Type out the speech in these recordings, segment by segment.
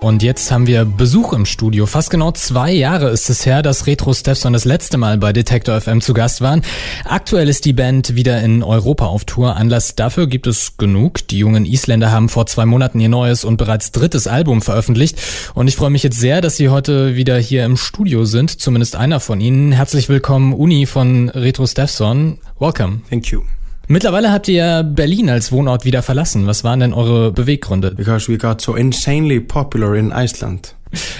Und jetzt haben wir Besuch im Studio. Fast genau zwei Jahre ist es her, dass Retro Stepson das letzte Mal bei Detector FM zu Gast waren. Aktuell ist die Band wieder in Europa auf Tour. Anlass dafür gibt es genug. Die jungen Isländer haben vor zwei Monaten ihr neues und bereits drittes Album veröffentlicht. Und ich freue mich jetzt sehr, dass sie heute wieder hier im Studio sind. Zumindest einer von ihnen. Herzlich willkommen, Uni von Retro Stepson. Welcome. Thank you. Mittlerweile habt ihr Berlin als Wohnort wieder verlassen. Was waren denn eure Beweggründe? Because we got so insanely popular in Iceland.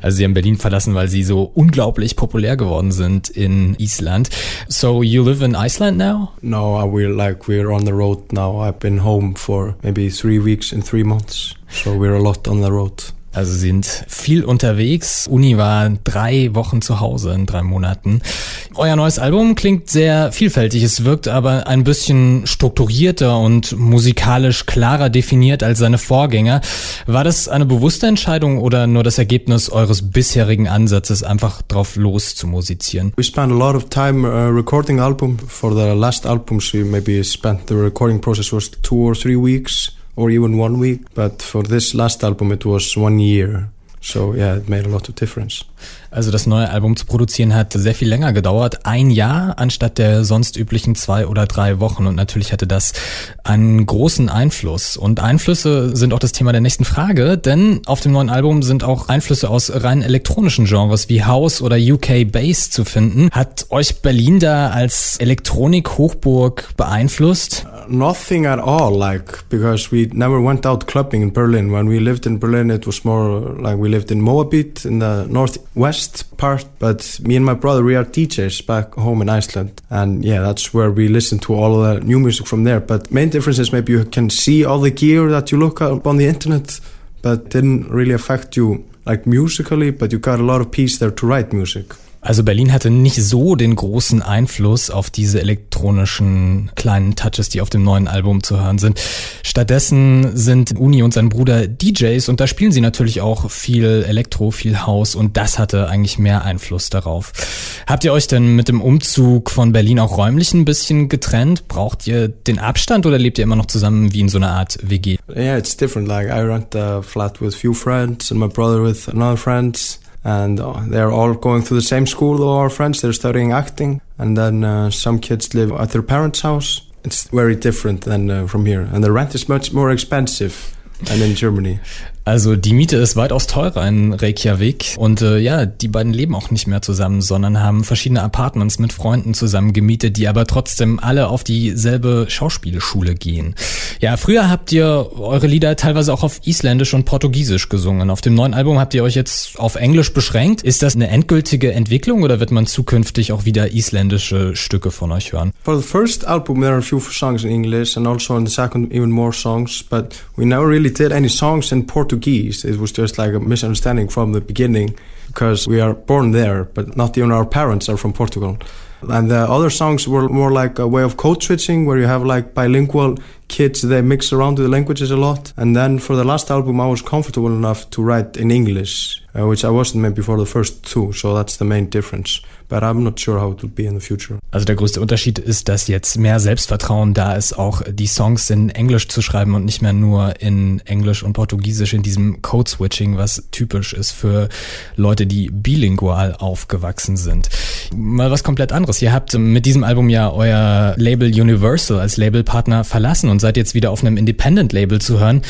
Also sie haben Berlin verlassen, weil sie so unglaublich populär geworden sind in Island. So you live in Iceland now? No, we're like we're on the road now. I've been home for maybe three weeks in three months. So we're a lot on the road. Also sind viel unterwegs. Uni war drei Wochen zu Hause in drei Monaten. Euer neues Album klingt sehr vielfältig. Es wirkt aber ein bisschen strukturierter und musikalisch klarer definiert als seine Vorgänger. War das eine bewusste Entscheidung oder nur das Ergebnis eures bisherigen Ansatzes, einfach drauf los zu musizieren? We spent a lot of time uh, recording album. For the last albums we maybe spent the recording process was two or three weeks. or even one week. But for this last album, it was one year. So yeah, it made a lot of difference. Also das neue Album zu produzieren hat sehr viel länger gedauert, ein Jahr anstatt der sonst üblichen zwei oder drei Wochen. Und natürlich hatte das einen großen Einfluss. Und Einflüsse sind auch das Thema der nächsten Frage, denn auf dem neuen Album sind auch Einflüsse aus rein elektronischen Genres wie House oder UK Bass zu finden. Hat euch Berlin da als Elektronik-Hochburg beeinflusst? Nothing at all, like, because we never went out clubbing in Berlin. When we lived in Berlin, it was more like we lived in Moabit in the northwest part, but me and my brother, we are DJs back home in Iceland. And yeah, that's where we listen to all the new music from there. But main difference is maybe you can see all the gear that you look up on the internet, but didn't really affect you like musically, but you got a lot of peace there to write music. Also Berlin hatte nicht so den großen Einfluss auf diese elektronischen kleinen Touches, die auf dem neuen Album zu hören sind. Stattdessen sind Uni und sein Bruder DJs und da spielen sie natürlich auch viel Elektro, viel House und das hatte eigentlich mehr Einfluss darauf. Habt ihr euch denn mit dem Umzug von Berlin auch räumlich ein bisschen getrennt? Braucht ihr den Abstand oder lebt ihr immer noch zusammen wie in so einer Art WG? Yeah, it's different. Like I rent a flat with few friends and my brother with another friends. And uh, they're all going through the same school. All our friends, they're studying acting, and then uh, some kids live at their parents' house. It's very different than uh, from here, and the rent is much more expensive than in Germany. Also die Miete ist weitaus teurer in Reykjavik und äh, ja, die beiden leben auch nicht mehr zusammen, sondern haben verschiedene Apartments mit Freunden zusammen gemietet, die aber trotzdem alle auf dieselbe Schauspielschule gehen. Ja, früher habt ihr eure Lieder teilweise auch auf Isländisch und Portugiesisch gesungen. Auf dem neuen Album habt ihr euch jetzt auf Englisch beschränkt. Ist das eine endgültige Entwicklung oder wird man zukünftig auch wieder isländische Stücke von euch hören? For the first album there are a few songs in English and also in the second even more songs, but we never really did any songs in Portuguese Portuguese. It was just like a misunderstanding from the beginning because we are born there, but not even our parents are from Portugal. And the other songs were more like a way of code switching where you have like bilingual kids, they mix around with the languages a lot. And then for the last album, I was comfortable enough to write in English, uh, which I wasn't maybe for the first two. So that's the main difference. But I'm not sure how it will be in the future. Also der größte Unterschied ist, dass jetzt mehr Selbstvertrauen da ist, auch die Songs in Englisch zu schreiben und nicht mehr nur in Englisch und Portugiesisch in diesem Code-Switching, was typisch ist für Leute, die bilingual aufgewachsen sind. Mal was komplett anderes. Ihr habt mit diesem Album ja euer Label Universal als Labelpartner verlassen und seid jetzt wieder auf einem Independent-Label zu hören.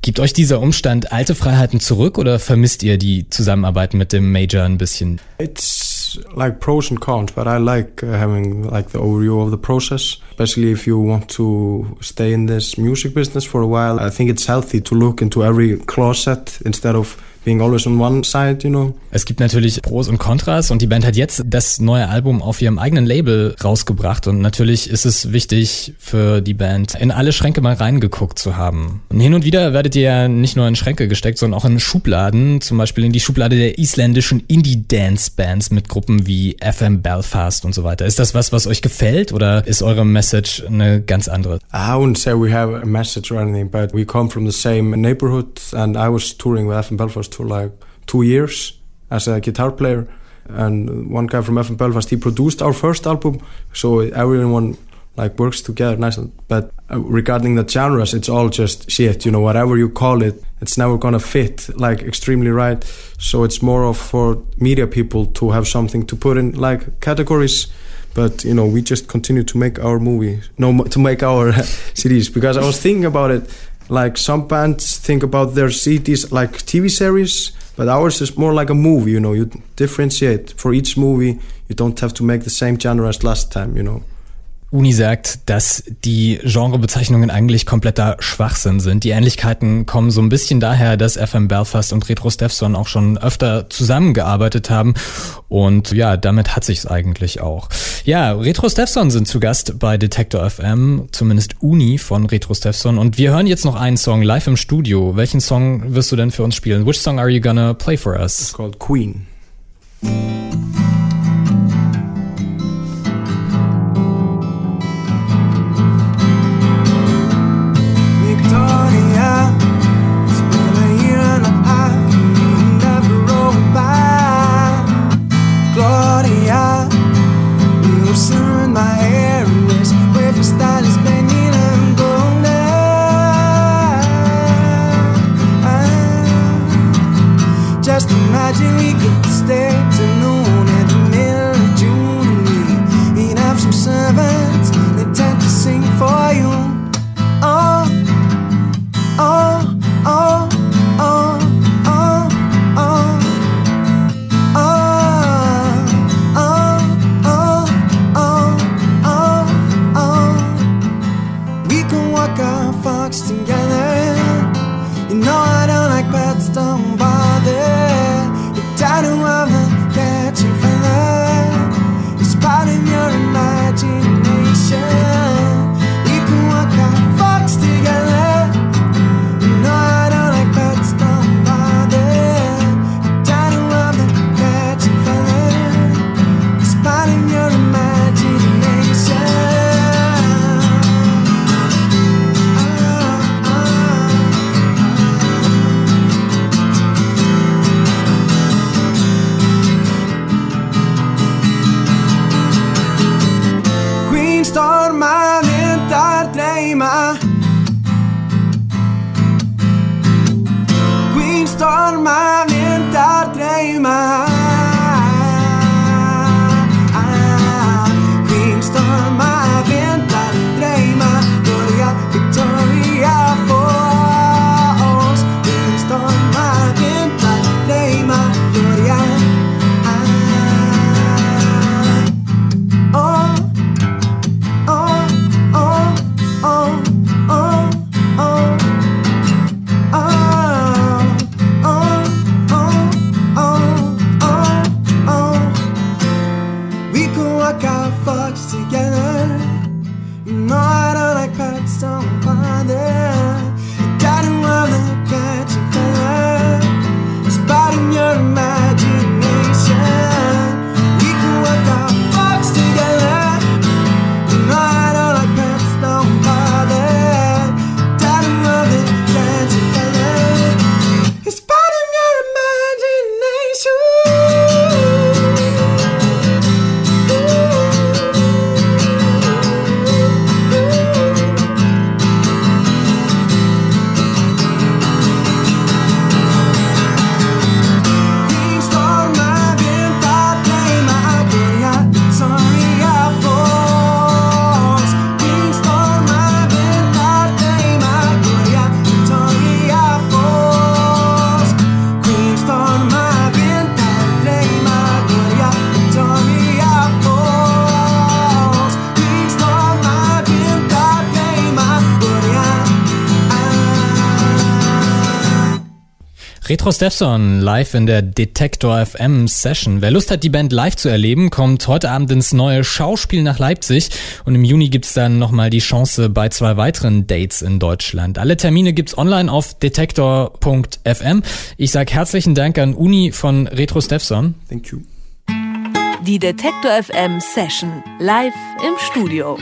Gibt euch dieser Umstand alte Freiheiten zurück oder vermisst ihr die Zusammenarbeit mit dem Major ein bisschen? It's like pros and cons, but I like uh, having like the overview of the process, especially if you want to stay in this music business for a while. I think it's healthy to look into every closet instead of being always on one side, you know. Es gibt natürlich Pros und Kontras und die Band hat jetzt das neue Album auf ihrem eigenen Label rausgebracht und natürlich ist es wichtig für die Band, in alle Schränke mal reingeguckt zu haben. Und hin und wieder werdet ihr ja nicht nur in Schränke gesteckt, sondern auch in Schubladen, zum Beispiel in die Schublade der isländischen Indie-Dance-Bands mit Gruppen wie FM Belfast und so weiter. Ist das was, was euch gefällt oder ist eure Message eine ganz andere? I wouldn't say we have a message or anything, but we come from the same neighborhood and I was touring with FM Belfast for like two years as a guitar player. And one guy from FM Belfast, he produced our first album. So everyone like works together nicely. But uh, regarding the genres, it's all just shit. You know, whatever you call it, it's never gonna fit like extremely right. So it's more of for media people to have something to put in like categories. But you know, we just continue to make our movie, no, to make our series. Because I was thinking about it, like some bands think about their CDs like TV series, but ours is more like a movie. You know, you differentiate for each movie. You don't have to make the same genre as last time. You know. Uni sagt, dass die Genrebezeichnungen eigentlich kompletter Schwachsinn sind. Die Ähnlichkeiten kommen so ein bisschen daher, dass FM Belfast und Retro Steffson auch schon öfter zusammengearbeitet haben. Und ja, damit hat sich's eigentlich auch. Ja, Retro Steffson sind zu Gast bei Detector FM, zumindest Uni von Retro Steffson. Und wir hören jetzt noch einen Song live im Studio. Welchen Song wirst du denn für uns spielen? Which song are you gonna play for us? It's called Queen. Can walk our fox together. You know I don't like pets, don't Retro Steffson live in der Detektor FM Session. Wer Lust hat, die Band live zu erleben, kommt heute Abend ins neue Schauspiel nach Leipzig und im Juni gibt's dann nochmal die Chance bei zwei weiteren Dates in Deutschland. Alle Termine gibt's online auf detektor.fm. Ich sag herzlichen Dank an Uni von Retro Steffson. Thank you. Die Detektor FM Session live im Studio.